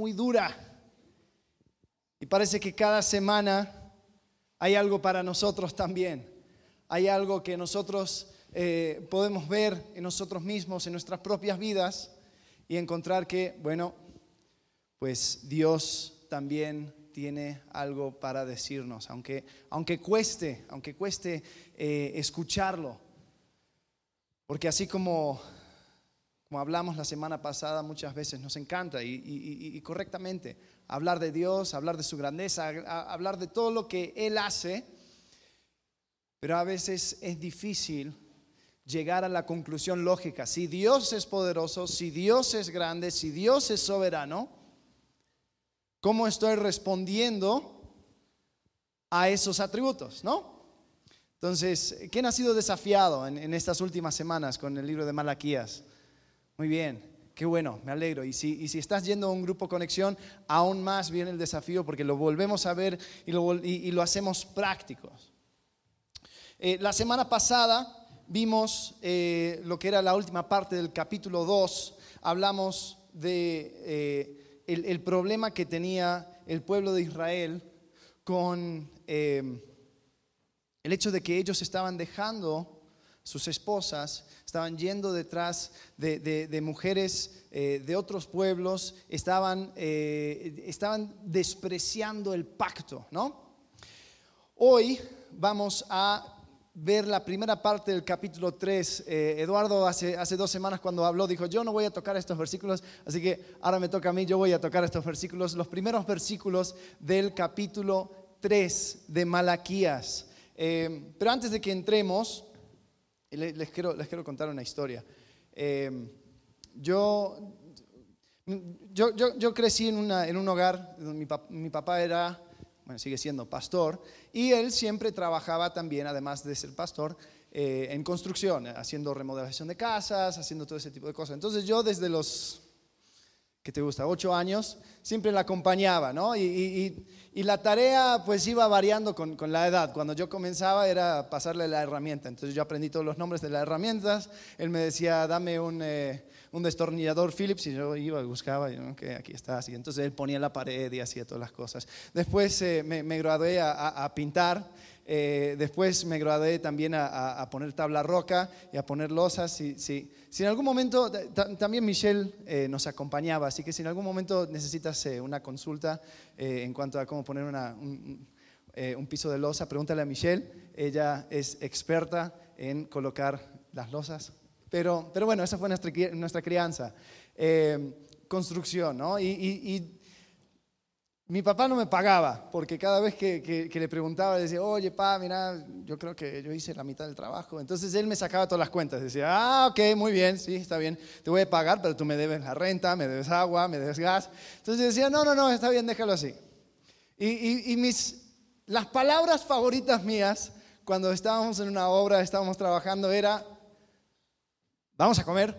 muy dura. Y parece que cada semana hay algo para nosotros también. Hay algo que nosotros eh, podemos ver en nosotros mismos, en nuestras propias vidas, y encontrar que, bueno, pues Dios también tiene algo para decirnos, aunque, aunque cueste, aunque cueste eh, escucharlo. Porque así como como hablamos la semana pasada, muchas veces nos encanta y, correctamente hablar de Dios, hablar de su grandeza, hablar de todo lo que Él hace, pero a veces es difícil llegar a la conclusión lógica. Si Dios es poderoso, si Dios es grande, si Dios es soberano, ¿cómo estoy respondiendo a esos atributos? ¿No? Entonces, ¿quién ha sido desafiado en, en estas últimas semanas con el libro de Malaquías? Muy bien, qué bueno, me alegro. Y si, si estás yendo a un grupo conexión, aún más viene el desafío porque lo volvemos a ver y lo, hacemos prácticos. Eh, la semana pasada vimos eh, lo que era la última parte del capítulo 2. Hablamos de eh, el, problema que tenía el pueblo de Israel con el hecho de que ellos estaban dejando sus esposas estaban yendo detrás de, mujeres eh, de otros pueblos, estaban, eh, estaban despreciando el pacto, ¿no? Hoy vamos a ver la primera parte del capítulo 3. Eh, Eduardo hace, hace dos semanas cuando habló dijo, yo no voy a tocar estos versículos, así que ahora me toca a mí, yo voy a tocar estos versículos, los primeros versículos del capítulo 3 de Malaquías. pero antes de que entremos, les quiero, les quiero contar una historia. Em, yo, yo, yo, crecí en, una, en un hogar donde mi, papá era, bueno, sigue siendo pastor, y él siempre trabajaba también, además de ser pastor, eh, en construcción, haciendo remodelación de casas, haciendo todo ese tipo de cosas. Entonces yo desde los que te gusta, ocho años, siempre la acompañaba, ¿no? Y, la tarea pues iba variando con, la edad. Cuando yo comenzaba era pasarle la herramienta, entonces yo aprendí todos los nombres de las herramientas, él me decía, dame un, eh, destornillador Phillips y yo iba y buscaba, y, que aquí está, así. Entonces él ponía la pared y hacía todas las cosas. Después eh, me, gradué a pintar eh, después me gradué también a, poner tabla roca y a poner losas. Si, si, si en algún momento, también Michelle eh, nos acompañaba, así que si en algún momento necesitas eh, una consulta en cuanto a cómo poner un, piso de losa, pregúntale a Michelle. Ella es experta en colocar las losas. Pero, pero bueno, esa fue nuestra, nuestra crianza. construcción, ¿no? y mi papá no me pagaba, porque cada vez que, le preguntaba, le decía, oye, pa, mira, yo creo que yo hice la mitad del trabajo. Entonces él me sacaba todas las cuentas. Decía, ah, ok, muy bien, sí, está bien, te voy a pagar, pero tú me debes la renta, me debes agua, me debes gas. Entonces decía, no, no, no, está bien, déjalo así. Y, mis, las palabras favoritas mías, cuando estábamos en una obra, estábamos trabajando, era, vamos a comer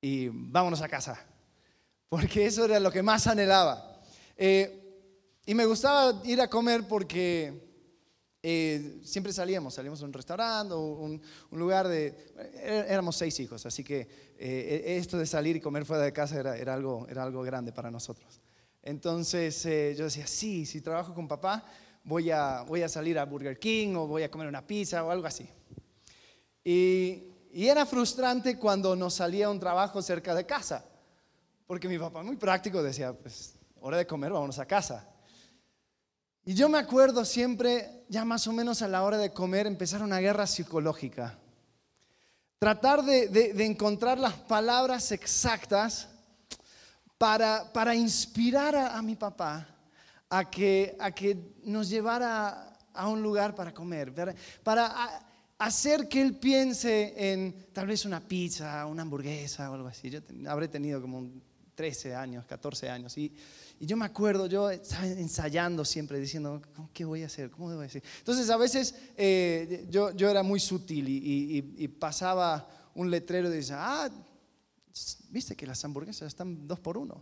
y vámonos a casa. Porque eso era lo que más anhelaba. Eh, y me gustaba ir a comer porque eh, siempre salíamos, salíamos a un restaurante o un, lugar de... Éramos seis hijos, así que eh, esto de salir y comer fuera de casa era, era, algo, era algo grande para nosotros. Entonces yo decía, sí, si trabajo con papá, voy a, voy a salir a Burger King o voy a comer una pizza o algo así. Y, y era frustrante cuando nos salía un trabajo cerca de casa, porque mi papá muy práctico decía, pues hora de comer, vámonos a casa. Y yo me acuerdo siempre, ya más o menos a la hora de comer, empezar una guerra psicológica. Tratar de, encontrar las palabras exactas para, para inspirar a, mi papá a que, a que nos llevara a un lugar para comer, para hacer que él piense en tal vez una pizza, una hamburguesa o algo así. Yo habré tenido como 13 años, 14 años. Y, y yo me acuerdo, yo estaba ensayando siempre, diciendo, ¿qué voy a hacer? ¿Cómo debo decir? Entonces a veces eh, yo, yo, era muy sutil y, pasaba un letrero y decía, ah, viste que las hamburguesas están dos por uno.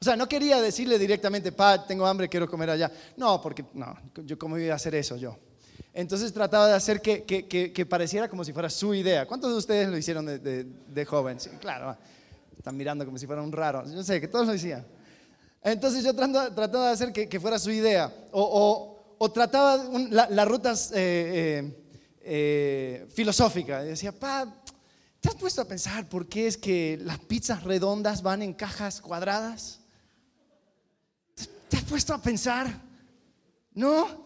O sea, no quería decirle directamente, pa, tengo hambre, quiero comer allá. No, porque no, yo cómo iba a hacer eso yo. Entonces trataba de hacer que, que, que, pareciera como si fuera su idea. ¿Cuántos de ustedes lo hicieron de, de, joven? Sí, claro, están mirando como si fuera un raro. Yo sé que todos lo decían. Entonces yo trataba, de hacer que, fuera su idea. O, trataba la, ruta eh, eh, eh, filosófica. Y decía, pa, ¿te has puesto a pensar por qué es que las pizzas redondas van en cajas cuadradas? ¿Te has puesto a pensar? ¿No?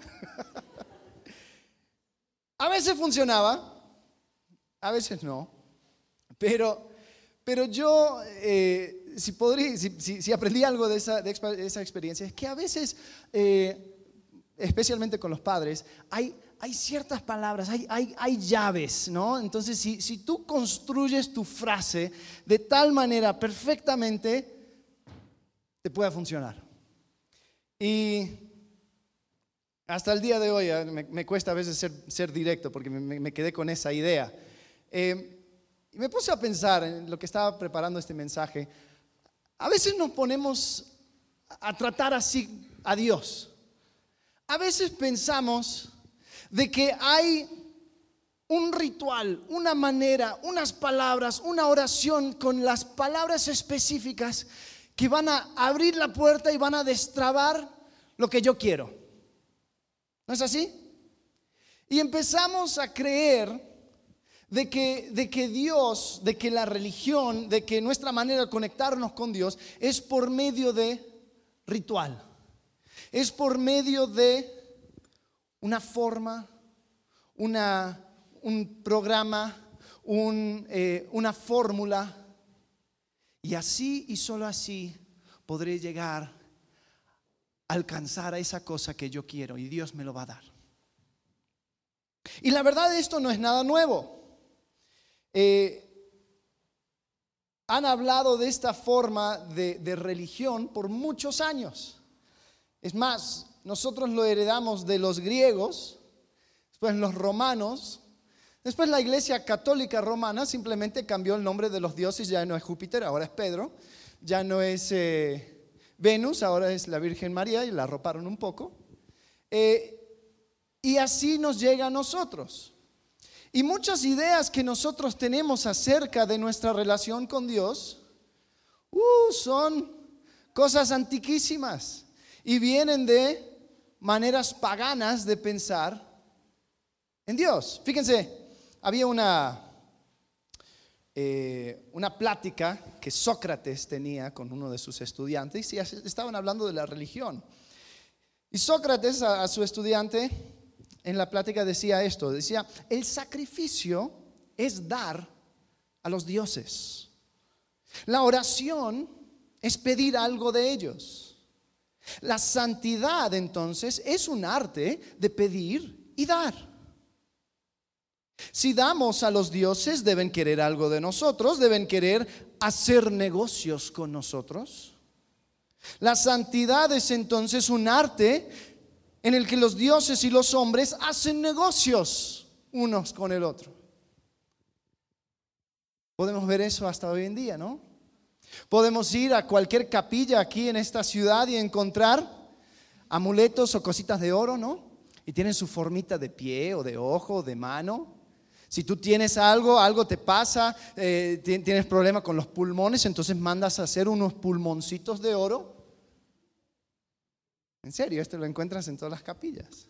a veces funcionaba, a veces no. Pero, pero yo si, podría, si, aprendí algo de esa, experiencia, es que a veces, eh, especialmente con los padres, hay, hay ciertas palabras, hay, hay, llaves, ¿no? Entonces, si, si tú construyes tu frase de tal manera perfectamente, te puede funcionar. Y hasta el día de hoy eh, me, cuesta a veces ser, ser directo porque me, quedé con esa idea. Eh, y me puse a pensar en lo que estaba preparando este mensaje. A veces nos ponemos a tratar así a Dios. A veces pensamos de que hay un ritual, una manera, unas palabras, una oración con las palabras específicas que van a abrir la puerta y van a destrabar lo que yo quiero. ¿No es así? Y empezamos a creer de que, de que Dios, de que la religión, de que nuestra manera de conectarnos con Dios es por medio de ritual. Es por medio de una forma, un programa, eh, una fórmula. Y así y solo así podré llegar a alcanzar a esa cosa que yo quiero y Dios me lo va a dar. Y la verdad esto no es nada nuevo. Eh, han hablado de esta forma de, religión por muchos años. Es más, nosotros lo heredamos de los griegos, después los romanos, después la iglesia católica romana simplemente cambió el nombre de los dioses, ya no es Júpiter, ahora es Pedro, ya no es eh, Venus, ahora es la Virgen María y la arroparon un poco. Eh, y así nos llega a nosotros. Y muchas ideas que nosotros tenemos acerca de nuestra relación con Dios uh, son cosas antiquísimas y vienen de maneras paganas de pensar en Dios. Fíjense, había una, eh, una plática que Sócrates tenía con uno de sus estudiantes y estaban hablando de la religión. Y Sócrates a su estudiante en la plática decía esto, decía, el sacrificio es dar a los dioses. La oración es pedir algo de ellos. La santidad entonces es un arte de pedir y dar. Si damos a los dioses, deben querer algo de nosotros, deben querer hacer negocios con nosotros. La santidad es entonces un arte en el que los dioses y los hombres hacen negocios unos con el otro. Podemos ver eso hasta hoy en día, ¿no? Podemos ir a cualquier capilla aquí en esta ciudad y encontrar amuletos o cositas de oro, ¿no? Y tienen su formita de pie o de ojo o de mano. Si tú tienes algo, algo te pasa, eh, tienes problema con los pulmones, entonces mandas a hacer unos pulmoncitos de oro en serio, esto lo encuentras en todas las capillas.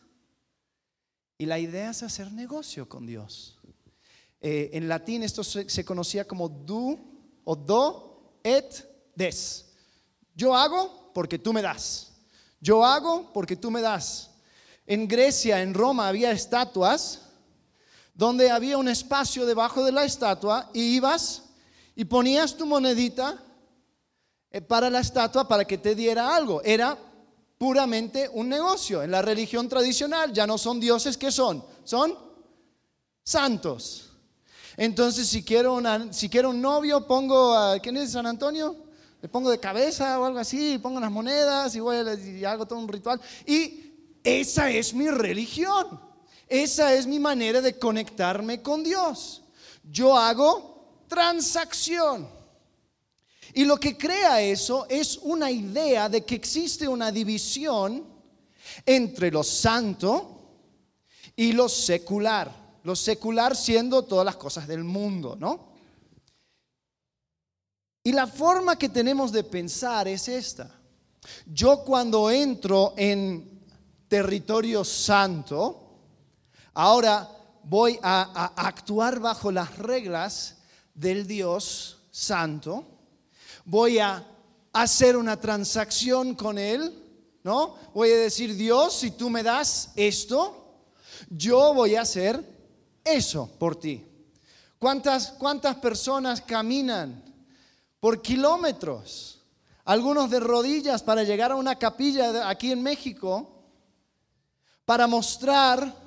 Y la idea es hacer negocio con Dios. Eh, en latín esto se, conocía como du o do et des. Yo hago porque tú me das. Yo hago porque tú me das. En Grecia, en Roma, había estatuas donde había un espacio debajo de la estatua y ibas y ponías tu monedita eh, para la estatua para que te diera algo. Era puramente un negocio. En la religión tradicional ya no son dioses, ¿qué son? Son santos. Entonces, si quiero, si quiero un novio, pongo a, ¿quién es San Antonio? Le pongo de cabeza o algo así, pongo las monedas y, voy, y hago todo un ritual. Y esa es mi religión. Esa es mi manera de conectarme con Dios. Yo hago transacción. Y lo que crea eso es una idea de que existe una división entre lo santo y lo secular. Lo secular siendo todas las cosas del mundo, ¿no? Y la forma que tenemos de pensar es esta. Yo cuando entro en territorio santo, ahora voy a, actuar bajo las reglas del Dios santo, voy a hacer una transacción con Él, ¿no? Voy a decir, Dios, si tú me das esto, yo voy a hacer eso por ti. ¿Cuántas, cuántas personas caminan por kilómetros? Algunos de rodillas para llegar a una capilla aquí en México, para mostrar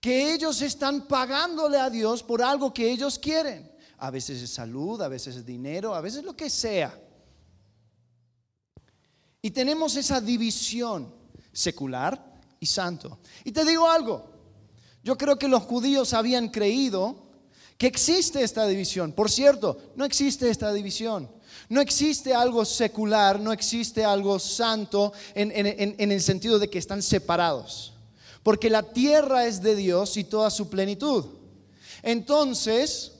que ellos están pagándole a Dios por algo que ellos quieren. A veces es salud, a veces es dinero, a veces lo que sea. Y tenemos esa división secular y santo. Y te digo algo, yo creo que los judíos habían creído que existe esta división. Por cierto, no existe esta división. No existe algo secular, no existe algo santo en, en, el sentido de que están separados. Porque la tierra es de Dios y toda su plenitud. Entonces,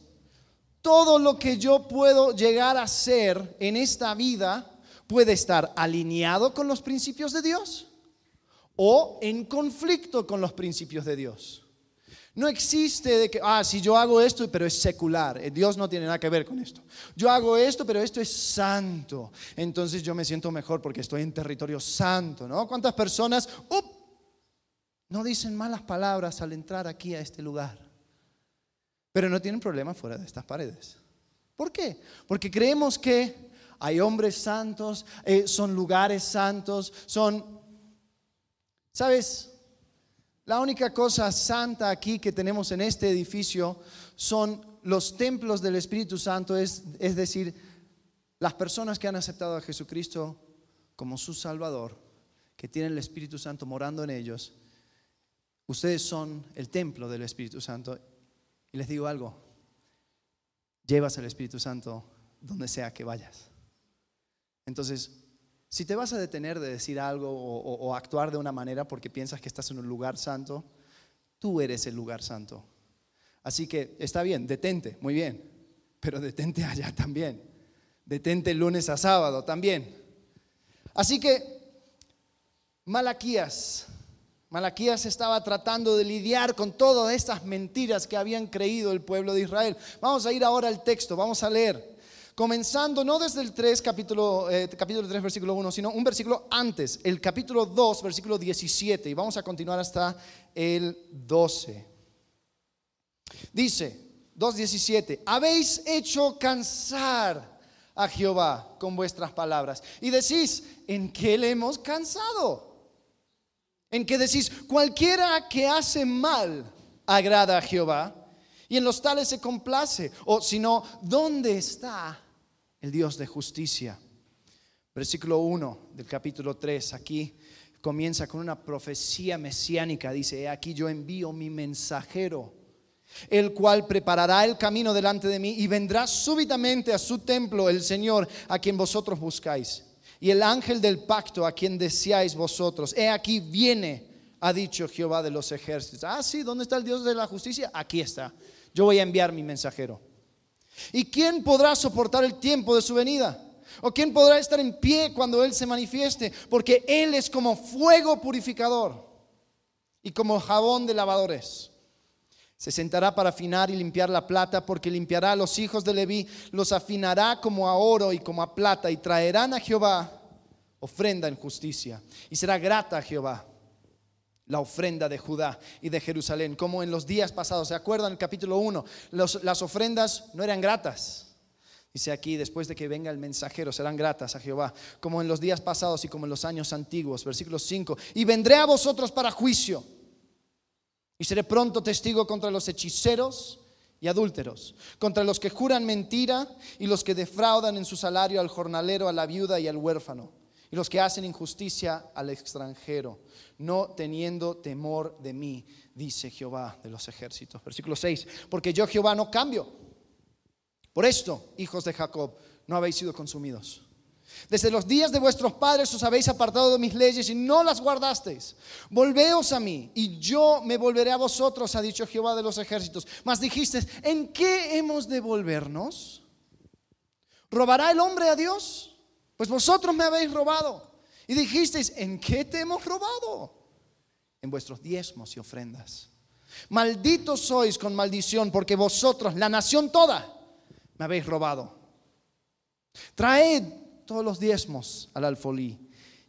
todo lo que yo puedo llegar a ser en esta vida puede estar alineado con los principios de Dios o en conflicto con los principios de Dios. No existe de que, ah, si yo hago esto, pero es secular, eh, Dios no tiene nada que ver con esto. Yo hago esto, pero esto es santo. Entonces yo me siento mejor porque estoy en territorio santo, ¿no? ¿Cuántas personas no dicen malas palabras al entrar aquí a este lugar? Pero no tienen problema fuera de estas paredes. ¿Por qué? Porque creemos que hay hombres santos, eh, son lugares santos, son... ¿Sabes? La única cosa santa aquí que tenemos en este edificio son los templos del Espíritu Santo, es, es decir, las personas que han aceptado a Jesucristo como su Salvador, que tienen el Espíritu Santo morando en ellos. Ustedes son el templo del Espíritu Santo. Y les digo algo, llevas al Espíritu Santo donde sea que vayas. Entonces, si te vas a detener de decir algo o, actuar de una manera porque piensas que estás en un lugar santo, tú eres el lugar santo. Así que está bien, detente, muy bien, pero detente allá también. Detente lunes a sábado también. Así que Malaquías, Malaquías estaba tratando de lidiar con todas estas mentiras que habían creído el pueblo de Israel. Vamos a ir ahora al texto, vamos a leer comenzando no desde el 3, capítulo, eh, capítulo 3, versículo 1, sino un versículo antes, el capítulo 2, versículo 17, y vamos a continuar hasta el 12. Dice, 2.17, habéis hecho cansar a Jehová con vuestras palabras. Y decís, ¿en qué le hemos cansado? En que decís, cualquiera que hace mal agrada a Jehová y en los tales se complace. O si no, ¿dónde está el Dios de justicia? Versículo 1 del capítulo 3, aquí comienza con una profecía mesiánica. Dice, aquí yo envío mi mensajero, el cual preparará el camino delante de mí y vendrá súbitamente a su templo el Señor a quien vosotros buscáis. Y el ángel del pacto a quien deseáis vosotros. He aquí viene, ha dicho Jehová de los ejércitos. Ah, sí, ¿dónde está el Dios de la justicia? Aquí está yo voy a enviar mi mensajero. ¿Y quién podrá soportar el tiempo de su venida? ¿O quién podrá estar en pie cuando Él se manifieste? Porque Él es como fuego purificador y como jabón de lavadores. Se sentará para afinar y limpiar la plata, porque limpiará a los hijos de Leví, los afinará como a oro y como a plata, y traerán a Jehová ofrenda en justicia. Y será grata a Jehová la ofrenda de Judá y de Jerusalén, como en los días pasados. ¿Se acuerdan? El capítulo 1, las ofrendas no eran gratas. Dice aquí, después de que venga el mensajero, serán gratas a Jehová, como en los días pasados y como en los años antiguos. Versículo 5, y vendré a vosotros para juicio, y seré pronto testigo contra los hechiceros y adúlteros, contra los que juran mentira y los que defraudan en su salario al jornalero, a la viuda y al huérfano y los que hacen injusticia al extranjero, no teniendo temor de mí, dice Jehová de los ejércitos. Versículo 6, porque yo Jehová no cambio. Por esto, hijos de Jacob, no habéis sido consumidos. Desde los días de vuestros padres os habéis apartado de mis leyes y no las guardasteis. Volveos a mí y yo me volveré a vosotros, ha dicho Jehová de los ejércitos. Mas dijiste, ¿en qué hemos de volvernos? ¿Robará el hombre a Dios? Pues vosotros me habéis robado. Y dijisteis, ¿en qué te hemos robado? En vuestros diezmos y ofrendas. Malditos sois con maldición, porque vosotros, la nación toda, me habéis robado. Traed todos los diezmos al alfolí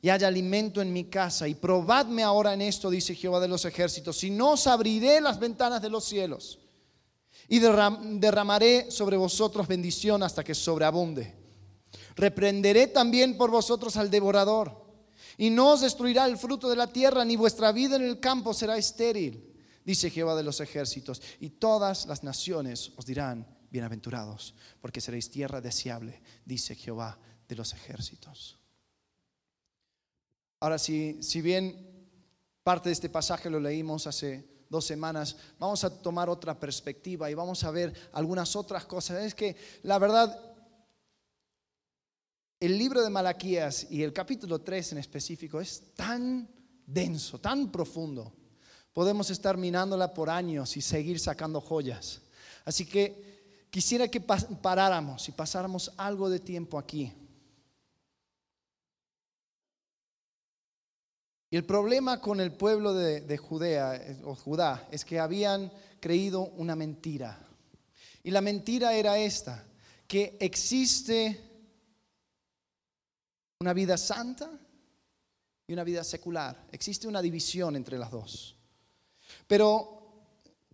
y haya alimento en mi casa. Y probadme ahora en esto, dice Jehová de los ejércitos, si no os abriré las ventanas de los cielos y derramaré sobre vosotros bendición hasta que sobreabunde. Reprenderé también por vosotros al devorador y no os destruirá el fruto de la tierra, ni vuestra vida en el campo será estéril, dice Jehová de los ejércitos. Y todas las naciones os dirán, bienaventurados, porque seréis tierra deseable, dice Jehová de los ejércitos. Ahora, si, si bien parte de este pasaje lo leímos hace dos semanas, vamos a tomar otra perspectiva y vamos a ver algunas otras cosas. Es que la verdad, el libro de Malaquías y el capítulo 3 en específico es tan denso, tan profundo. Podemos estar minándola por años y seguir sacando joyas. Así que quisiera que paráramos y pasáramos algo de tiempo aquí Y el problema con el pueblo de, Judea o Judá es que habían creído una mentira. Y la mentira era esta, que existe una vida santa y una vida secular. Existe una división entre las dos. Pero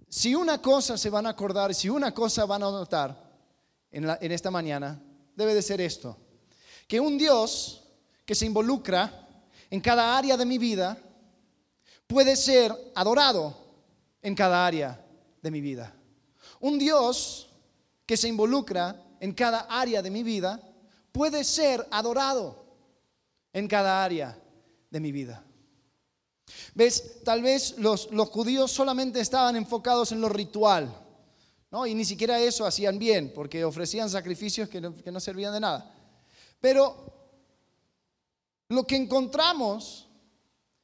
si una cosa se van a acordar, si una cosa van a notar en, en esta mañana, debe de ser esto, que un Dios que se involucra en cada área de mi vida puede ser adorado en cada área de mi vida. Un Dios que se involucra en cada área de mi vida puede ser adorado en cada área de mi vida. ¿Ves? Tal vez los, los judíos solamente estaban enfocados en lo ritual, ¿no? Y ni siquiera eso hacían bien, porque ofrecían sacrificios que no, que no servían de nada. Pero lo que encontramos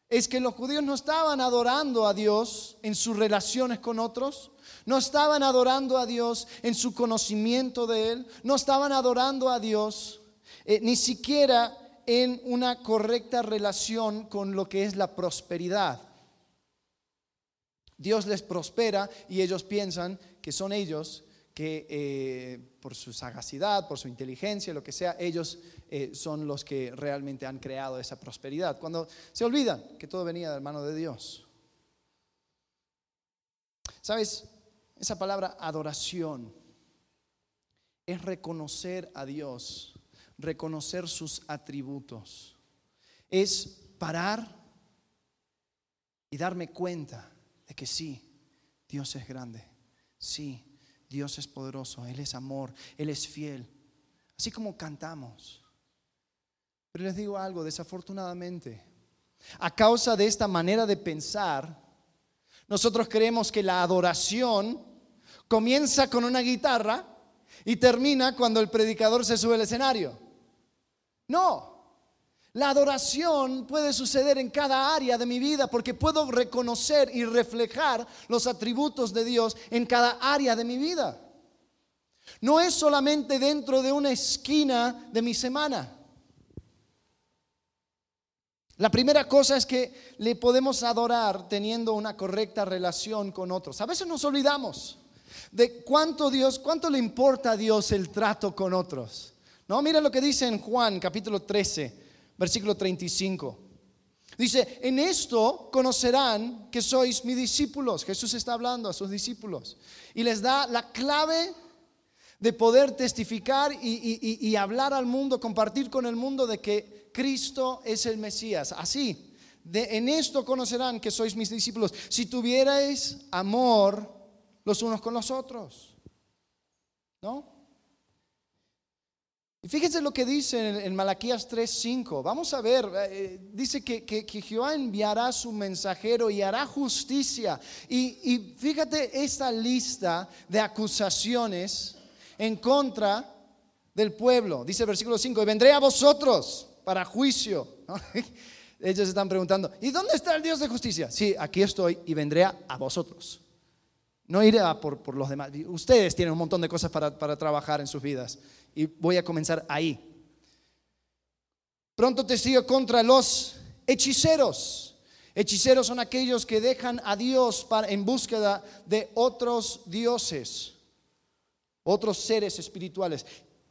es que los judíos no estaban adorando a Dios en sus relaciones con otros, no estaban adorando a Dios en su conocimiento de Él, no estaban adorando a Dios eh, ni siquiera en una correcta relación con lo que es la prosperidad. Dios les prospera y ellos piensan que son ellos que eh, por su sagacidad, por su inteligencia, lo que sea, ellos eh, son los que realmente han creado esa prosperidad. Cuando se olvidan que todo venía de la mano de Dios. ¿Sabes? Esa palabra adoración es reconocer a Dios, reconocer sus atributos. Es parar y darme cuenta de que sí, Dios es grande. Sí, Dios es poderoso, Él es amor, Él es fiel. Así como cantamos. Pero les digo algo, desafortunadamente, a causa de esta manera de pensar, nosotros creemos que la adoración comienza con una guitarra y termina cuando el predicador se sube al escenario. No, la adoración puede suceder en cada área de mi vida porque puedo reconocer y reflejar los atributos de Dios en cada área de mi vida. No es solamente dentro de una esquina de mi semana. La primera cosa es que le podemos adorar teniendo una correcta relación con otros. A veces nos olvidamos de cuánto Dios, cuánto le importa a Dios el trato con otros. No, mira lo que dice en Juan capítulo 13 versículo 35. Dice, en esto conocerán que sois mis discípulos. Jesús está hablando a sus discípulos y les da la clave de poder testificar y, hablar al mundo, compartir con el mundo de que Cristo es el Mesías. Así, de, en esto conocerán que sois mis discípulos. Si tuvierais amor los unos con los otros. ¿No? Y fíjense lo que dice en, Malaquías 3:5. Vamos a ver, eh, dice que, Jehová enviará su mensajero y hará justicia. Y, y, fíjate esta lista de acusaciones en contra del pueblo. Dice el versículo 5, y vendré a vosotros para juicio. Ellos están preguntando, ¿y dónde está el Dios de justicia? Sí, aquí estoy y vendré a, vosotros. No iré por, por, los demás. Ustedes tienen un montón de cosas para, para trabajar en sus vidas y voy a comenzar ahí. Pronto testigo contra los hechiceros. Hechiceros son aquellos que dejan a Dios en búsqueda de otros dioses, otros seres espirituales.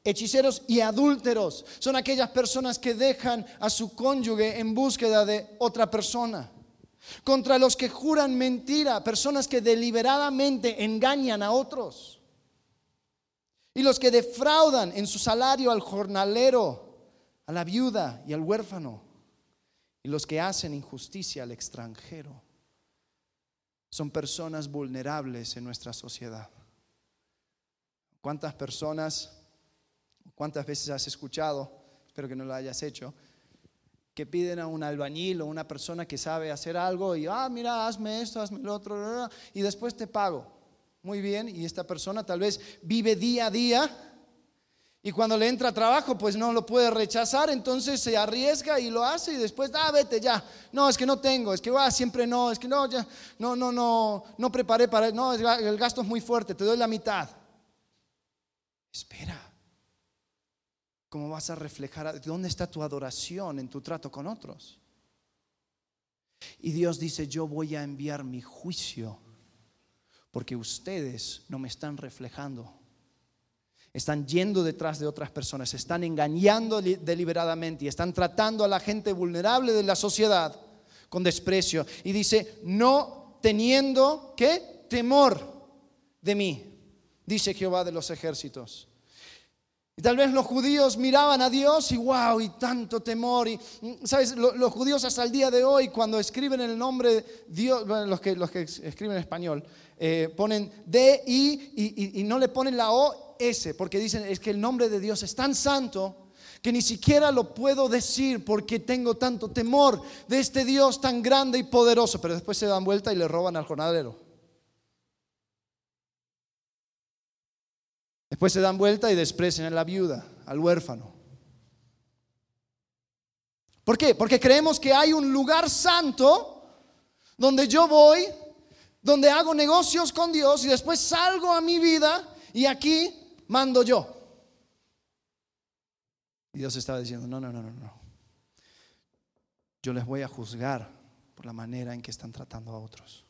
Hechiceros y adúlteros son aquellas personas que dejan a su cónyuge en búsqueda de otra persona. Contra los que juran mentira, personas que deliberadamente engañan a otros. Y los que defraudan en su salario al jornalero, a la viuda y al huérfano. Y los que hacen injusticia al extranjero. Son personas vulnerables en nuestra sociedad. ¿Cuántas personas ¿Cuántas veces has escuchado, espero que no lo hayas hecho, que piden a un albañil o una persona que sabe hacer algo y, ah, mira, hazme esto, hazme lo otro, y después te pago? Muy bien, y esta persona tal vez vive día a día y cuando le entra trabajo, pues no lo puede rechazar, entonces se arriesga y lo hace y después, ah, vete ya. No, es que no tengo, es que ah, siempre no, es que no, ya, no, no, no, no preparé para, no, el gasto es muy fuerte, te doy la mitad. Espera. ¿Cómo vas a reflejar? ¿Dónde está tu adoración en tu trato con otros? Y Dios dice, yo voy a enviar mi juicio porque ustedes no me están reflejando. Están yendo detrás de otras personas, están engañando deliberadamente y están tratando a la gente vulnerable de la sociedad con desprecio. Y dice, no teniendo, ¿qué? Temor de mí, dice Jehová de los ejércitos. Y tal vez los judíos miraban a Dios y wow, y tanto temor. Y, ¿sabes? Los, judíos hasta el día de hoy, cuando escriben el nombre de Dios, los, que, los que escriben en español, eh, ponen D, I y, y no le ponen la O, S, porque dicen es que el nombre de Dios es tan santo que ni siquiera lo puedo decir porque tengo tanto temor de este Dios tan grande y poderoso. Pero después se dan vuelta y le roban al jornalero. Después se dan vuelta y desprecian a la viuda, al huérfano. ¿Por qué? Porque creemos que hay un lugar santo donde yo voy, donde hago negocios con Dios y después salgo a mi vida y aquí mando yo. Y Dios estaba diciendo, no, no, no, no, no. Yo les voy a juzgar por la manera en que están tratando a otros.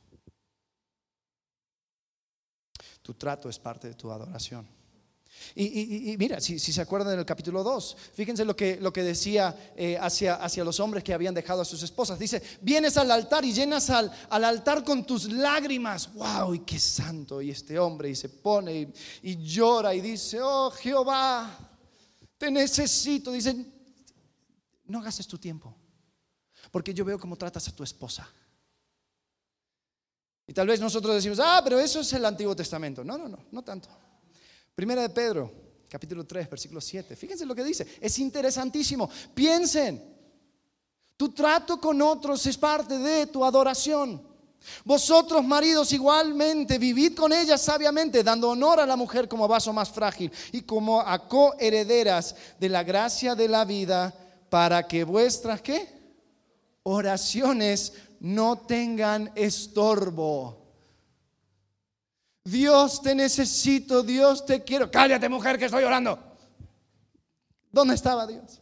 Tu trato es parte de tu adoración. Y, mira, si, se acuerdan del capítulo 2, fíjense lo que, lo que decía eh, hacia, hacia, los hombres que habían dejado a sus esposas. Dice, vienes al altar y llenas al, al altar con tus lágrimas. ¡Wow! Y qué santo. Y este hombre y se pone y, llora y dice, oh Jehová, te necesito. Dice, no gastes tu tiempo, porque yo veo cómo tratas a tu esposa. Y tal vez nosotros decimos, ah, pero eso es el Antiguo Testamento. No, no, no, no tanto. Primera de Pedro, capítulo 3, versículo 7. Fíjense lo que dice. Es interesantísimo. Piensen. Tu trato con otros es parte de tu adoración. Vosotros, maridos, igualmente, vivid con ellas sabiamente, dando honor a la mujer como vaso más frágil y como a coherederas de la gracia de la vida, para que vuestras, ¿qué? Oraciones no tengan estorbo. Dios te necesito, Dios te quiero. Cállate mujer que estoy orando. ¿Dónde estaba Dios?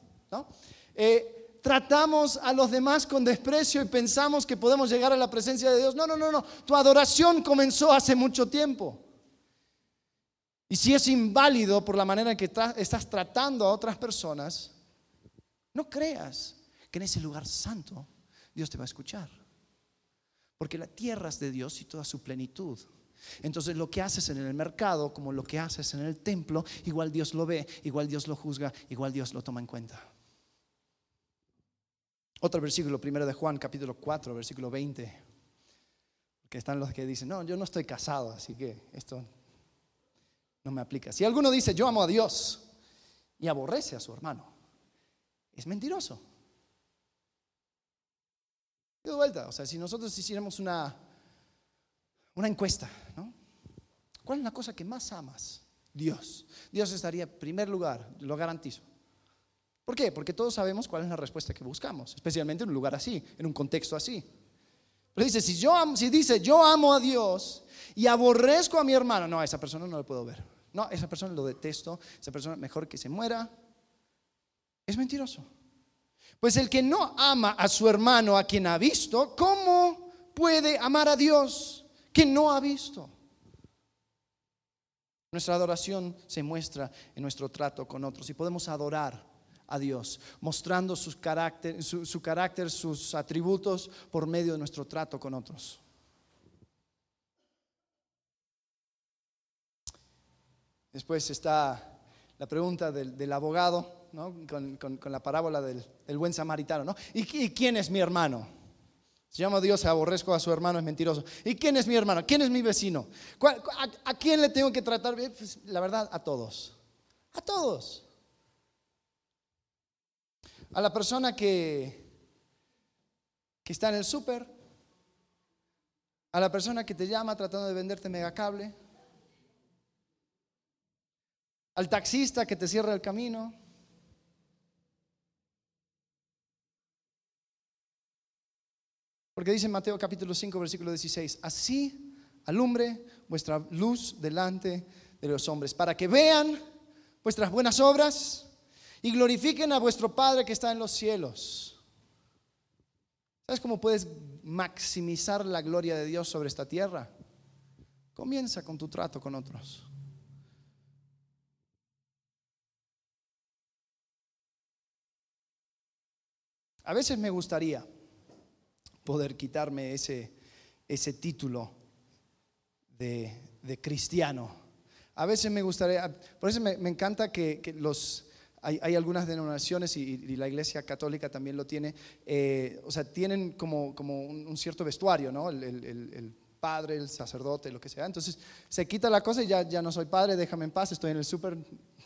Eh, tratamos a los demás con desprecio y pensamos que podemos llegar a la presencia de Dios. No, no, no, no. Tu adoración comenzó hace mucho tiempo. Y si es inválido por la manera en que estás tratando a otras personas, no creas que en ese lugar santo Dios te va a escuchar. Porque la tierra es de Dios y toda su plenitud. Entonces lo que haces en el mercado, como lo que haces en el templo, igual Dios lo ve, igual Dios lo juzga, igual Dios lo toma en cuenta. Otro versículo, primero de Juan, capítulo 4, versículo 20, que están los que dicen, no, yo no estoy casado, así que esto no me aplica. Si alguno dice, yo amo a Dios y aborrece a su hermano, es mentiroso. De vuelta, o sea, si nosotros hiciéramos una una encuesta. ¿Cuál es la cosa que más amas? Dios. Dios estaría en primer lugar, lo garantizo. ¿Por qué? Porque todos sabemos cuál es la respuesta que buscamos, especialmente en un lugar así, en un contexto así. Pero dice, si, yo si dice, yo amo a Dios y aborrezco a mi hermano, no, a esa persona no lo puedo ver. No, esa persona lo detesto, esa persona mejor que se muera. Es mentiroso. Pues el que no ama a su hermano a quien ha visto, ¿cómo puede amar a Dios que no ha visto? Nuestra adoración se muestra en nuestro trato con otros y podemos adorar a Dios, mostrando su carácter, su, carácter, sus atributos por medio de nuestro trato con otros. Después está la pregunta del, abogado, con, la parábola del, buen samaritano. ¿no? ¿Y, quién es mi hermano? Se llama Dios, aborrezco a su hermano, es mentiroso. ¿Y quién es mi hermano? ¿Quién es mi vecino? ¿A, quién le tengo que tratar bien? Pues, la verdad, a todos. A todos. A la persona que, que está en el súper, a la persona que te llama tratando de venderte megacable, al taxista que te cierra el camino. Porque dice Mateo capítulo 5, versículo 16, así alumbre vuestra luz delante de los hombres, para que vean vuestras buenas obras y glorifiquen a vuestro Padre que está en los cielos. ¿Sabes cómo puedes maximizar la gloria de Dios sobre esta tierra? Comienza con tu trato con otros. A veces me gustaría poder quitarme ese, ese título de, cristiano. A veces me gustaría, por eso me, encanta que, los, hay, algunas denominaciones y, la Iglesia Católica también lo tiene, eh, o sea, tienen como, como un, cierto vestuario, ¿no? El, padre, el sacerdote, lo que sea. Entonces se quita la cosa y ya, ya no soy padre, déjame en paz, estoy en el súper,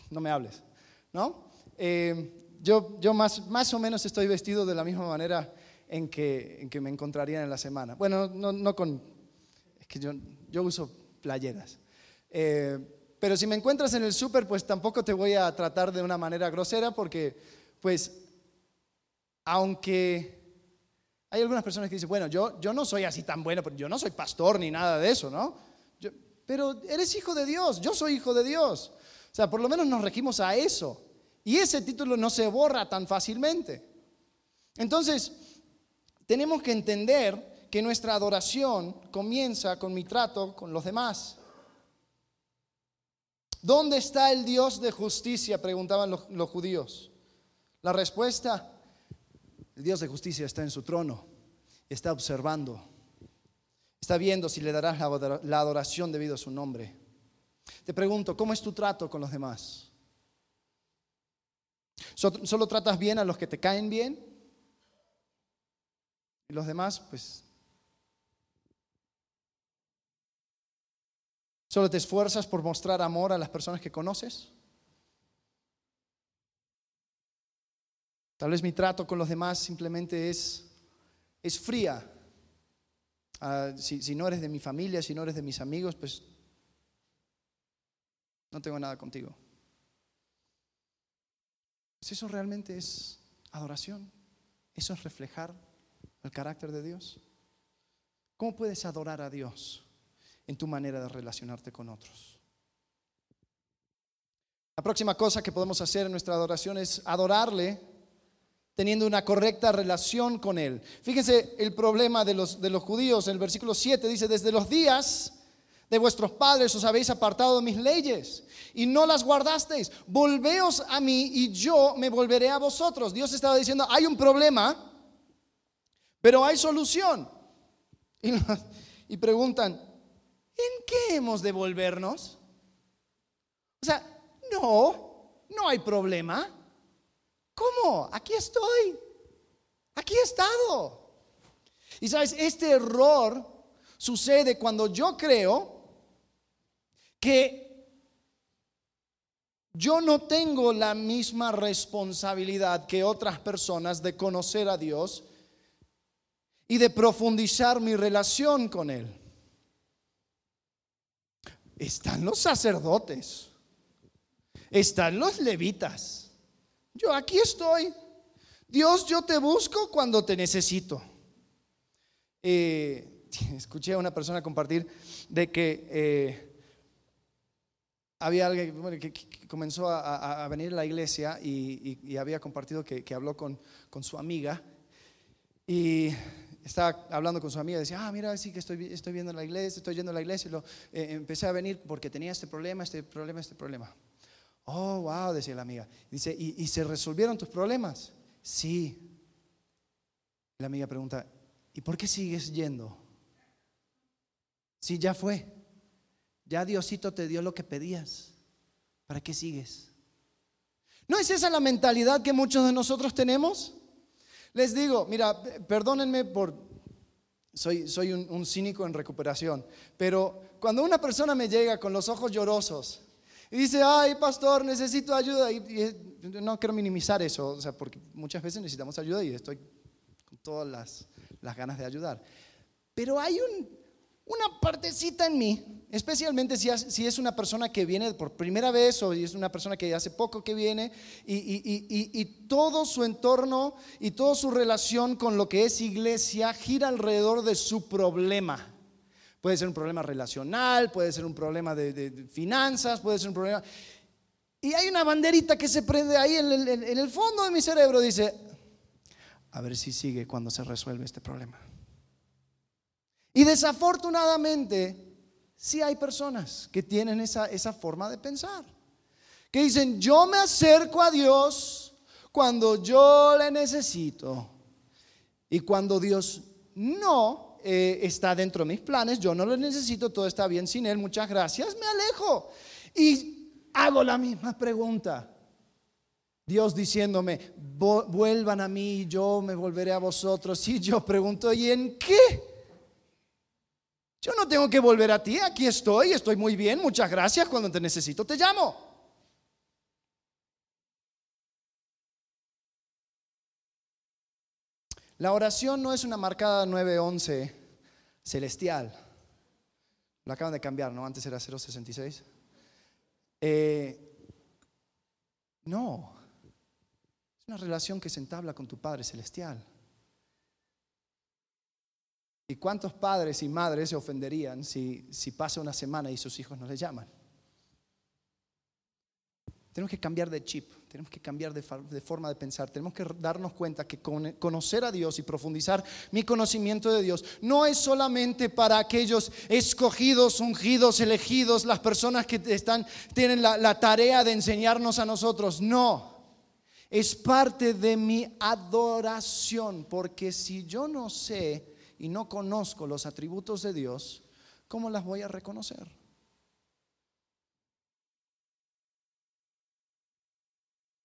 no me hables, ¿no? Eh, yo, yo más, más o menos estoy vestido de la misma manera en que, en que me encontraría en la semana. Bueno, no, no con... Es que yo, yo uso playeras. Eh, pero si me encuentras en el súper, pues tampoco te voy a tratar de una manera grosera porque, pues, aunque hay algunas personas que dicen, bueno, yo, yo no soy así tan bueno, yo no soy pastor ni nada de eso, ¿no? pero eres hijo de Dios, yo soy hijo de Dios. O sea, por lo menos nos regimos a eso. Y ese título no se borra tan fácilmente. Entonces, tenemos que entender que nuestra adoración comienza con mi trato con los demás. ¿Dónde está el Dios de justicia? Preguntaban los, judíos. La respuesta, el Dios de justicia está en su trono, está observando, está viendo si le darás la adoración debido a su nombre. Te pregunto, ¿cómo es tu trato con los demás? ¿Solo tratas bien a los que te caen bien? Y los demás, pues... ¿Solo te esfuerzas por mostrar amor a las personas que conoces? Tal vez mi trato con los demás simplemente es, es fría. Ah, si, si no eres de mi familia, si no eres de mis amigos, pues no tengo nada contigo. Si eso realmente es adoración, eso es reflejar el carácter de Dios. ¿Cómo puedes adorar a Dios en tu manera de relacionarte con otros? La próxima cosa que podemos hacer en nuestra adoración es adorarle teniendo una correcta relación con Él. Fíjense el problema de los, de los judíos. En el versículo 7 dice, desde los días de vuestros padres os habéis apartado de mis leyes y no las guardasteis. Volveos a mí y yo me volveré a vosotros. Dios estaba diciendo, hay un problema, pero hay solución. Y, preguntan, ¿en qué hemos de volvernos? O sea, no, no hay problema. ¿Cómo? Aquí estoy. Aquí he estado. Y sabes, este error sucede cuando yo creo que yo no tengo la misma responsabilidad que otras personas de conocer a Dios y de profundizar mi relación con Él. Están los sacerdotes, están los levitas. Yo aquí estoy. Dios, yo te busco cuando te necesito. Eh, escuché a una persona compartir de que eh, había alguien que, comenzó a, venir a la iglesia y, había compartido que, habló con, su amiga y estaba hablando con su amiga decía, ah, mira, sí que estoy, estoy viendo la iglesia, estoy yendo a la iglesia y lo, eh, empecé a venir porque tenía este problema, este problema, este problema. Oh, wow, decía la amiga. Dice, ¿y, y se resolvieron tus problemas? Sí. La amiga pregunta, ¿y por qué sigues yendo? Sí, ya fue. Ya Diosito te dio lo que pedías. ¿Para qué sigues? ¿No es esa la mentalidad que muchos de nosotros tenemos? Les digo, mira, perdónenme por... Soy, soy un, cínico en recuperación, pero cuando una persona me llega con los ojos llorosos y dice, ay, pastor, necesito ayuda, y, no quiero minimizar eso, o sea, porque muchas veces necesitamos ayuda y estoy con todas las, las ganas de ayudar. Pero hay un, una partecita en mí, especialmente si, es una persona que viene por primera vez o es una persona que hace poco que viene y, todo su entorno y toda su relación con lo que es iglesia gira alrededor de su problema. Puede ser un problema relacional, puede ser un problema de, finanzas, puede ser un problema... Y hay una banderita que se prende ahí en el, en el fondo de mi cerebro, dice, a ver si sigue cuando se resuelve este problema. Y desafortunadamente, sí hay personas que tienen esa, esa forma de pensar. Que dicen, yo me acerco a Dios cuando yo le necesito. Y cuando Dios no eh, está dentro de mis planes, yo no lo necesito, todo está bien sin Él, muchas gracias, me alejo. Y hago la misma pregunta. Dios diciéndome, vuelvan a mí, yo me volveré a vosotros. Y yo pregunto, ¿y en qué? Yo no tengo que volver a ti, aquí estoy, estoy muy bien, muchas gracias, cuando te necesito te llamo. La oración no es una marcada 911 celestial. Lo acaban de cambiar, ¿no? Antes era 066. Eh, no, es una relación que se entabla con tu Padre Celestial. ¿Y cuántos padres y madres se ofenderían si, si pasa una semana y sus hijos no les llaman? Tenemos que cambiar de chip, tenemos que cambiar de, forma de pensar, tenemos que darnos cuenta que conocer a Dios y profundizar mi conocimiento de Dios no es solamente para aquellos escogidos, ungidos, elegidos, las personas que están, tienen la tarea de enseñarnos a nosotros, no. Es parte de mi adoración, porque si yo no sé y no conozco los atributos de Dios, ¿cómo las voy a reconocer?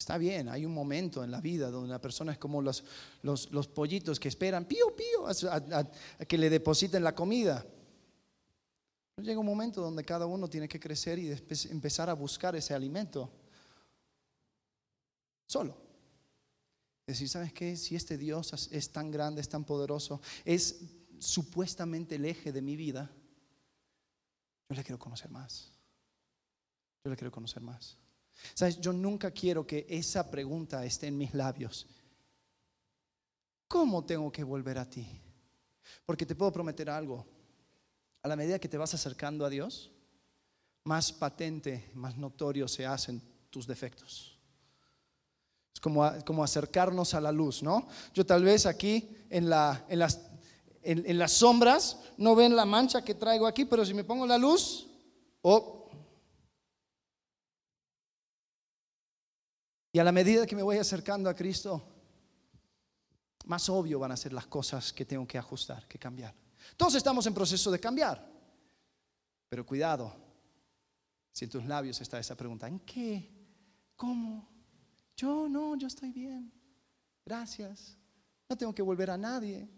Está bien, hay un momento en la vida donde una persona es como los, los, pollitos que esperan pío, pío, a, que le depositen la comida. llega un momento donde cada uno tiene que crecer y empezar a buscar ese alimento solo. Decir, ¿sabes qué? Si este Dios es tan grande, es tan poderoso, es supuestamente el eje de mi vida, yo le quiero conocer más. Yo le quiero conocer más. ¿Sabes? Yo nunca quiero que esa pregunta esté en mis labios. ¿Cómo tengo que volver a ti? Porque te puedo prometer algo. A la medida que te vas acercando a Dios, más patente, más notorio se hacen tus defectos. Es como, como acercarnos a la luz, ¿no? Yo tal vez aquí en, la, en, las, en, las sombras no ven la mancha que traigo aquí, pero si me pongo la luz, oh. Y a la medida que me voy acercando a Cristo, más obvio van a ser las cosas que tengo que ajustar, que cambiar. Todos estamos en proceso de cambiar, pero cuidado, si en tus labios está esa pregunta, ¿en qué? ¿Cómo? Yo no, yo estoy bien. Gracias. No tengo que volver a nadie.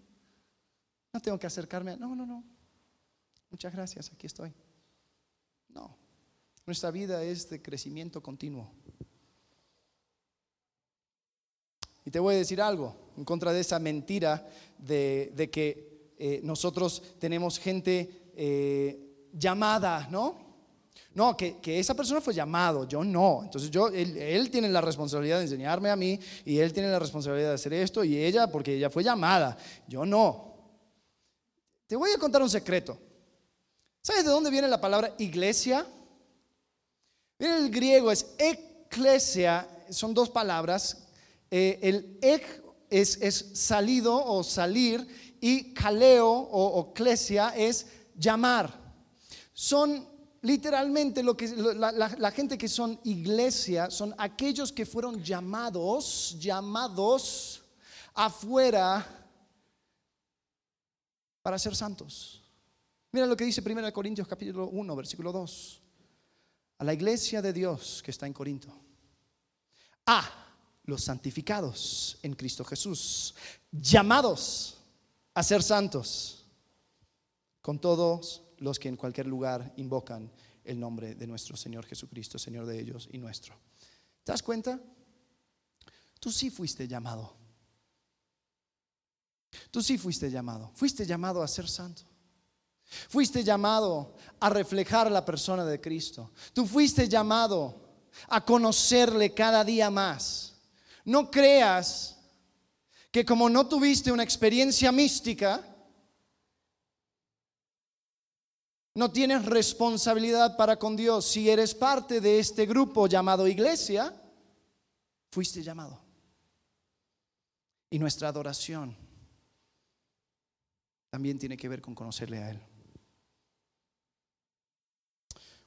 No tengo que acercarme a... No, no, no. Muchas gracias, aquí estoy. No. Nuestra vida es de crecimiento continuo. Y te voy a decir algo en contra de esa mentira de, que eh, nosotros tenemos gente eh, llamada, ¿no? No, que, esa persona fue llamado, yo no. Entonces yo, él, tiene la responsabilidad de enseñarme a mí y él tiene la responsabilidad de hacer esto y ella porque ella fue llamada, yo no. Te voy a contar un secreto. ¿Sabes de dónde viene la palabra iglesia? El griego es eclesia, son dos palabras. Eh, el ek es, es, salido o salir y kaleo o, o es llamar. Son literalmente lo que la, gente que son iglesia son aquellos que fueron llamados, llamados afuera para ser santos. Mira lo que dice 1 Corintios capítulo 1, versículo 2. A la iglesia de Dios que está en Corinto. A los santificados en Cristo Jesús, llamados a ser santos, con todos los que en cualquier lugar invocan el nombre de nuestro Señor Jesucristo, Señor de ellos y nuestro. ¿Te das cuenta? Tú sí fuiste llamado. Tú sí fuiste llamado. Fuiste llamado a ser santo. Fuiste llamado a reflejar la persona de Cristo. Tú fuiste llamado a conocerle cada día más. No creas que como no tuviste una experiencia mística, No tienes responsabilidad para con Dios. Si eres parte de este grupo llamado iglesia, fuiste llamado. Y nuestra adoración también tiene que ver con conocerle a Él.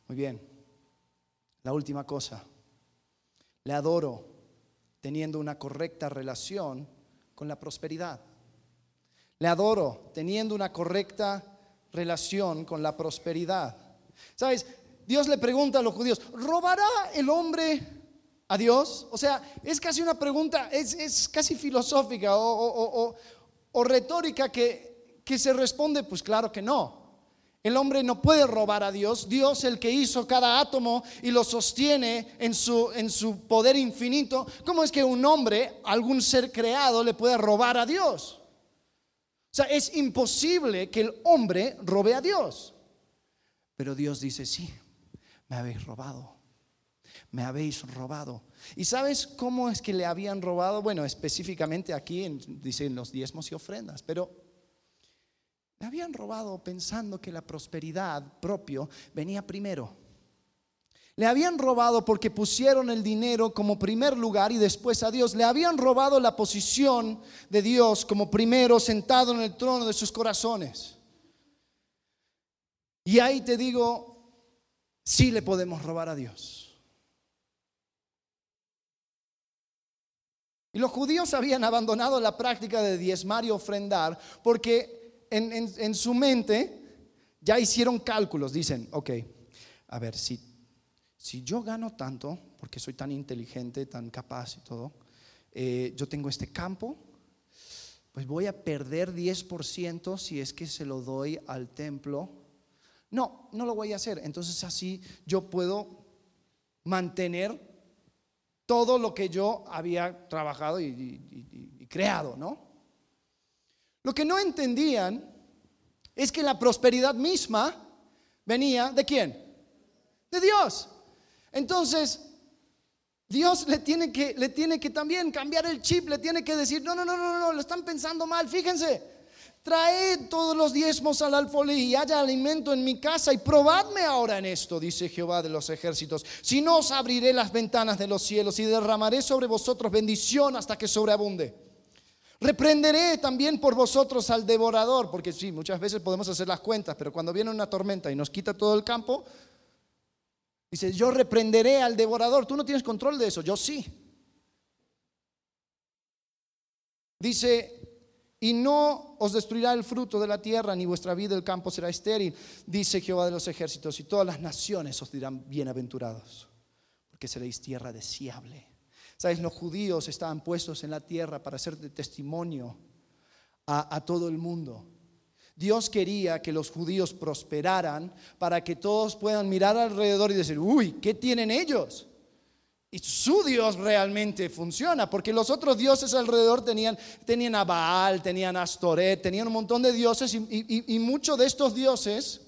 Muy bien. La última cosa. Le adoro teniendo una correcta relación con la prosperidad. Le adoro teniendo una correcta relación con la prosperidad. ¿Sabes? Dios le pregunta a los judíos, ¿robará el hombre a Dios? O sea, es casi una pregunta, es, casi filosófica o, o retórica que, que se responde, pues claro que no. El hombre no puede robar a Dios. Dios, el que hizo cada átomo y lo sostiene en su, en su poder infinito, ¿cómo es que un hombre, algún ser creado, le puede robar a Dios? Sea, es imposible que el hombre robe a Dios. Pero Dios dice, sí, me habéis robado. Me habéis robado. ¿Y sabes cómo es que le habían robado? Bueno, específicamente aquí dicen los diezmos y ofrendas, pero le habían robado pensando que la prosperidad propio venía primero. Le habían robado porque pusieron el dinero como primer lugar y después a Dios. Le habían robado la posición de Dios como primero sentado en el trono de sus corazones. Y ahí te digo, sí le podemos robar a Dios. Y los judíos habían abandonado la práctica de diezmar y ofrendar porque en, en su mente ya hicieron cálculos. Dicen, ok, a ver, si si yo gano tanto, porque soy tan inteligente, tan capaz y todo, eh, yo tengo este campo, pues voy a perder 10% si es que se lo doy al templo. No, no lo voy a hacer. Entonces así yo puedo mantener todo lo que yo había trabajado y, y creado, ¿no? Lo que no entendían es que la prosperidad misma venía de quién? De Dios. Entonces, Dios le tiene que, le tiene que también cambiar el chip, le tiene que decir, no, no, no, no, no, lo están pensando mal, fíjense. Trae todos los diezmos al alfolí y haya alimento en mi casa y probadme ahora en esto, dice Jehová de los ejércitos. Si no os abriré las ventanas de los cielos y derramaré sobre vosotros bendición hasta que sobreabunde. Reprenderé también por vosotros al devorador, porque sí, muchas veces podemos hacer las cuentas, pero cuando viene una tormenta y nos quita todo el campo, Dice, yo reprenderé al devorador. Tú no tienes control de eso, yo sí. Dice, y no os destruirá el fruto de la tierra, ni vuestra vida del campo será estéril, dice Jehová de los ejércitos, y todas las naciones os dirán bienaventurados, porque seréis tierra deseable. Sabes, los judíos estaban puestos en la tierra para ser de testimonio a, a todo el mundo. Dios quería que los judíos prosperaran para que todos puedan mirar alrededor y decir, uy, ¿qué tienen ellos? Y su Dios realmente funciona, porque los otros dioses alrededor tenían, tenían a Baal, tenían a Astoret, tenían un montón de dioses y, y muchos de estos dioses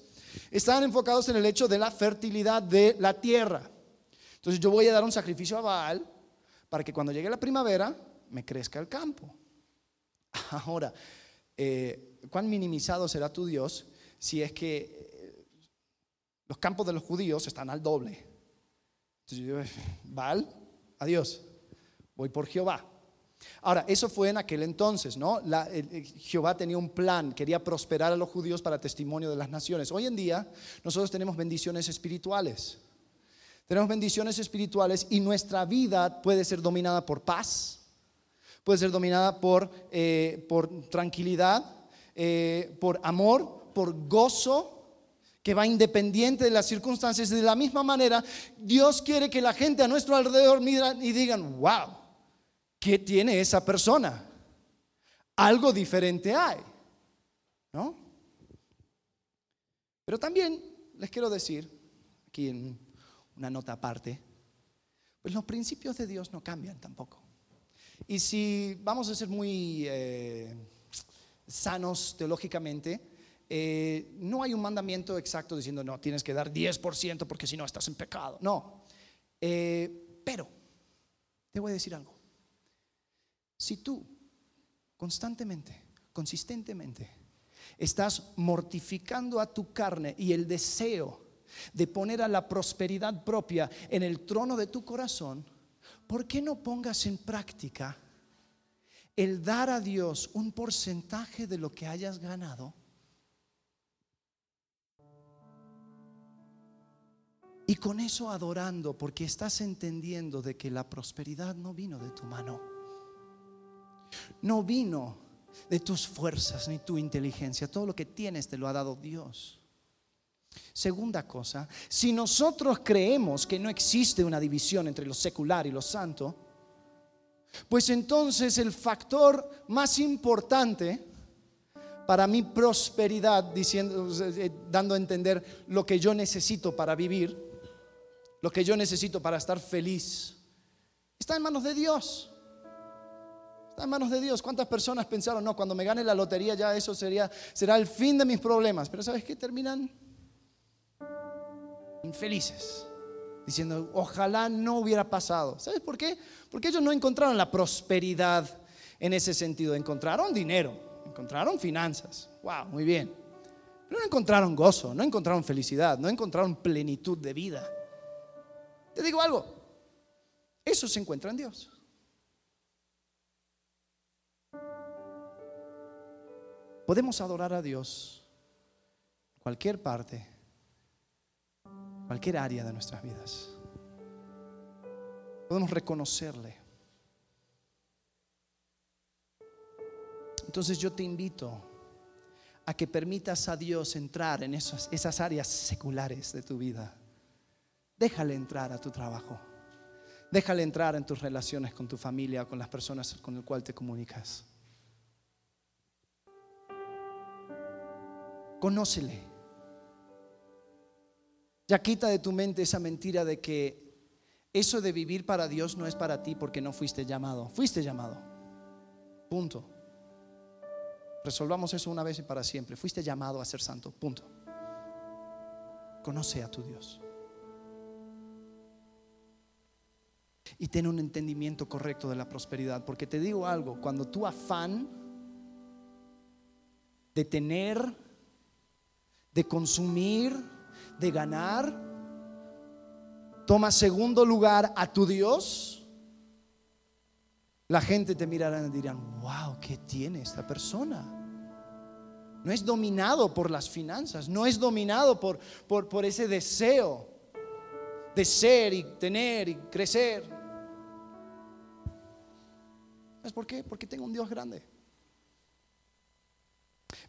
estaban enfocados en el hecho de la fertilidad de la tierra. Entonces yo voy a dar un sacrificio a Baal para que cuando llegue la primavera me crezca el campo. Ahora, eh, cuán minimizado será tu Dios si es que eh, los campos de los judíos están al doble. Val, adiós, voy por Jehová. Ahora, eso fue en aquel entonces, ¿no? Jehová tenía un plan, quería prosperar a los judíos para testimonio de las naciones. Hoy en día nosotros tenemos bendiciones espirituales. Tenemos bendiciones espirituales y nuestra vida puede ser dominada por paz, puede ser dominada por, eh, por tranquilidad, eh, por amor, por gozo, que va independiente de las circunstancias. De la misma manera, Dios quiere que la gente a nuestro alrededor miran y digan, wow, ¿qué tiene esa persona? Algo diferente hay, ¿no? Pero también les quiero decir, aquí en una nota aparte, pues los principios de Dios no cambian tampoco. Y si vamos a ser muy eh, sanos teológicamente, eh, no hay un mandamiento exacto diciendo, no, tienes que dar 10% porque si no estás en pecado. No. Eh, pero, te voy a decir algo. Si tú constantemente, consistentemente, estás mortificando a tu carne y el deseo de poner a la prosperidad propia en el trono de tu corazón, ¿por qué no pongas en práctica el dar a Dios un porcentaje de lo que hayas ganado? Y con eso adorando, porque estás entendiendo de que la prosperidad no vino de tu mano, no vino de tus fuerzas ni tu inteligencia, todo lo que tienes te lo ha dado Dios. Segunda cosa, si nosotros creemos que no existe una división entre lo secular y lo santo, pues entonces el factor más importante para mi prosperidad, diciendo, eh, dando a entender lo que yo necesito para vivir, lo que yo necesito para estar feliz, está en manos de Dios. Está en manos de Dios. ¿Cuántas personas pensaron, no, cuando me gane la lotería ya eso sería, será el fin de mis problemas? Pero ¿sabes qué? Terminan infelices, diciendo, ojalá no hubiera pasado. ¿Sabes por qué? Porque ellos no encontraron la prosperidad en ese sentido, encontraron dinero, encontraron finanzas, wow, muy bien. Pero no encontraron gozo, no encontraron felicidad, no encontraron plenitud de vida. Te digo algo, eso se encuentra en Dios. Podemos adorar a Dios cualquier parte cualquier área de nuestras vidas. Podemos reconocerle. Entonces yo te invito a que permitas a Dios entrar en esas, esas áreas seculares de tu vida. Déjale entrar a tu trabajo. Déjale entrar en tus relaciones con tu familia, con las personas con las cuales te comunicas. Conócele. Ya quita de tu mente esa mentira de que eso de vivir para Dios no es para ti porque no fuiste llamado. Fuiste llamado. Punto. Resolvamos eso una vez y para siempre. Fuiste llamado a ser santo. Punto. Conoce a tu Dios. Y ten un entendimiento correcto de la prosperidad. Porque te digo algo, cuando tu afán de tener, de consumir, de ganar, toma segundo lugar a tu Dios, la gente te mirará y dirán, wow, ¿qué tiene esta persona? No es dominado por las finanzas, no es dominado por, por, por ese deseo de ser y tener y crecer. ¿Es por qué? Porque tengo un Dios grande.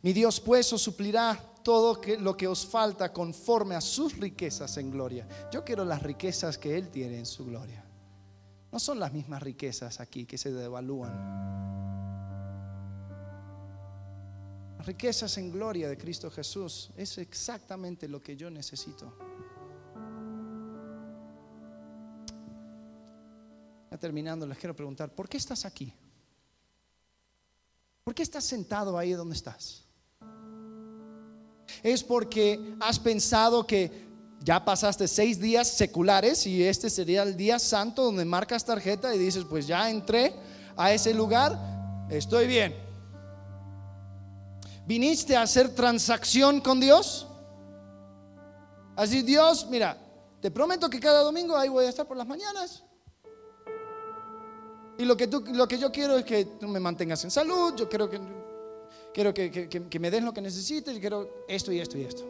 Mi Dios pues os suplirá todo lo que os falta conforme a sus riquezas en gloria. Yo quiero las riquezas que Él tiene en su gloria. No son las mismas riquezas aquí que se devalúan. Las riquezas en gloria de Cristo Jesús es exactamente lo que yo necesito. Ya terminando, les quiero preguntar, ¿por qué estás aquí? ¿Por qué estás sentado ahí donde estás? es porque has pensado que ya pasaste seis días seculares y este sería el día santo donde marcas tarjeta y dices, pues ya entré a ese lugar, estoy bien. ¿Viniste a hacer transacción con Dios? Así, Dios, mira, Te prometo que cada domingo ahí voy a estar por las mañanas. Y lo que, tú, lo que yo quiero es que tú me mantengas en salud, yo quiero que, quiero que, me des lo que necesites, yo quiero esto y esto y esto.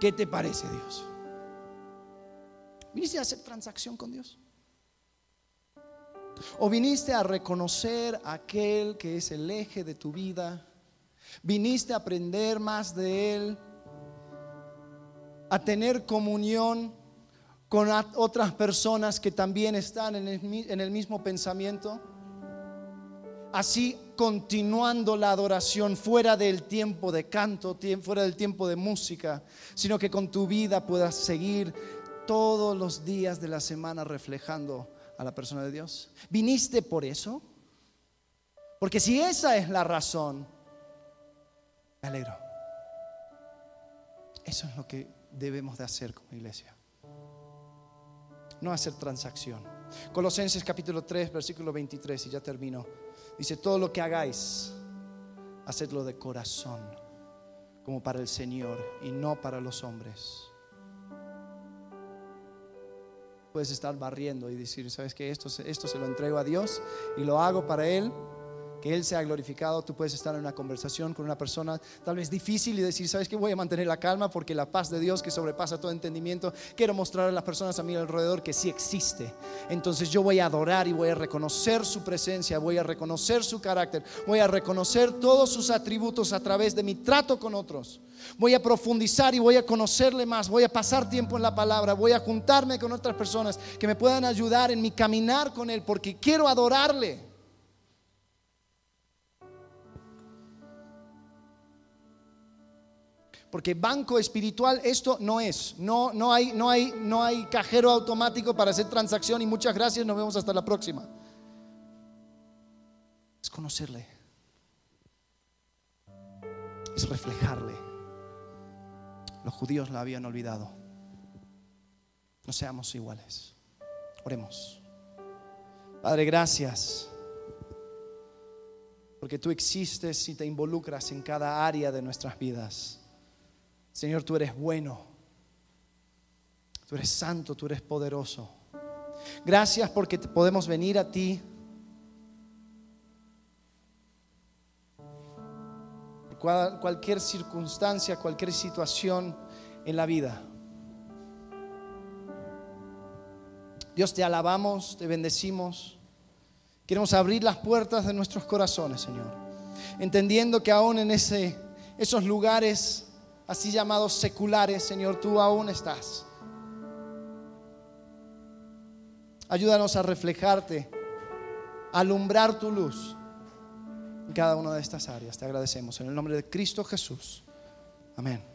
¿Qué te parece Dios? ¿Viniste a hacer transacción con Dios? ¿O viniste a reconocer aquel que es el eje de tu vida? ¿Viniste a aprender más de Él? ¿A tener comunión con otras personas que también están en el, mismo pensamiento? Así continuando la adoración fuera del tiempo de canto, fuera del tiempo de música, sino que con tu vida puedas seguir todos los días de la semana reflejando a la persona de Dios? ¿Viniste por eso? Porque si esa es la razón, me alegro. Eso es lo que debemos de hacer como iglesia. No hacer transacción. Colosenses capítulo 3, versículo 23, y ya termino. Dice, todo lo que hagáis, hacedlo de corazón, como para el Señor y no para los hombres puedes estar barriendo y decir, ¿sabes que Esto, esto se lo entrego a Dios y lo hago para Él que Él sea glorificado. Tú puedes estar en una conversación con una persona tal vez difícil y decir, ¿sabes qué? Voy a mantener la calma porque la paz de Dios que sobrepasa todo entendimiento, quiero mostrar a las personas a mi alrededor que sí existe. Entonces yo voy a adorar y voy a reconocer su presencia, voy a reconocer su carácter, voy a reconocer todos sus atributos a través de mi trato con otros. Voy a profundizar y voy a conocerle más, voy a pasar tiempo en la palabra, voy a juntarme con otras personas que me puedan ayudar en mi caminar con Él porque quiero adorarle. Porque banco espiritual esto no es. No, no, hay, no, hay, no hay cajero automático para hacer transacción y muchas gracias, nos vemos hasta la próxima. Es conocerle. Es reflejarle. Los judíos la habían olvidado. No seamos iguales. Oremos. Padre, gracias. Porque tú existes y te involucras en cada área de nuestras vidas. Señor, tú eres bueno. Tú eres santo, tú eres poderoso. Gracias porque podemos venir a ti. cualquier circunstancia, cualquier situación en la vida. Dios te alabamos, te bendecimos. Queremos abrir las puertas de nuestros corazones, Señor. Entendiendo que aún en ese, esos lugares así llamados seculares, Señor, tú aún estás. Ayúdanos a reflejarte, alumbrar tu luz en cada una de estas áreas. Te agradecemos en el nombre de Cristo Jesús. Amén.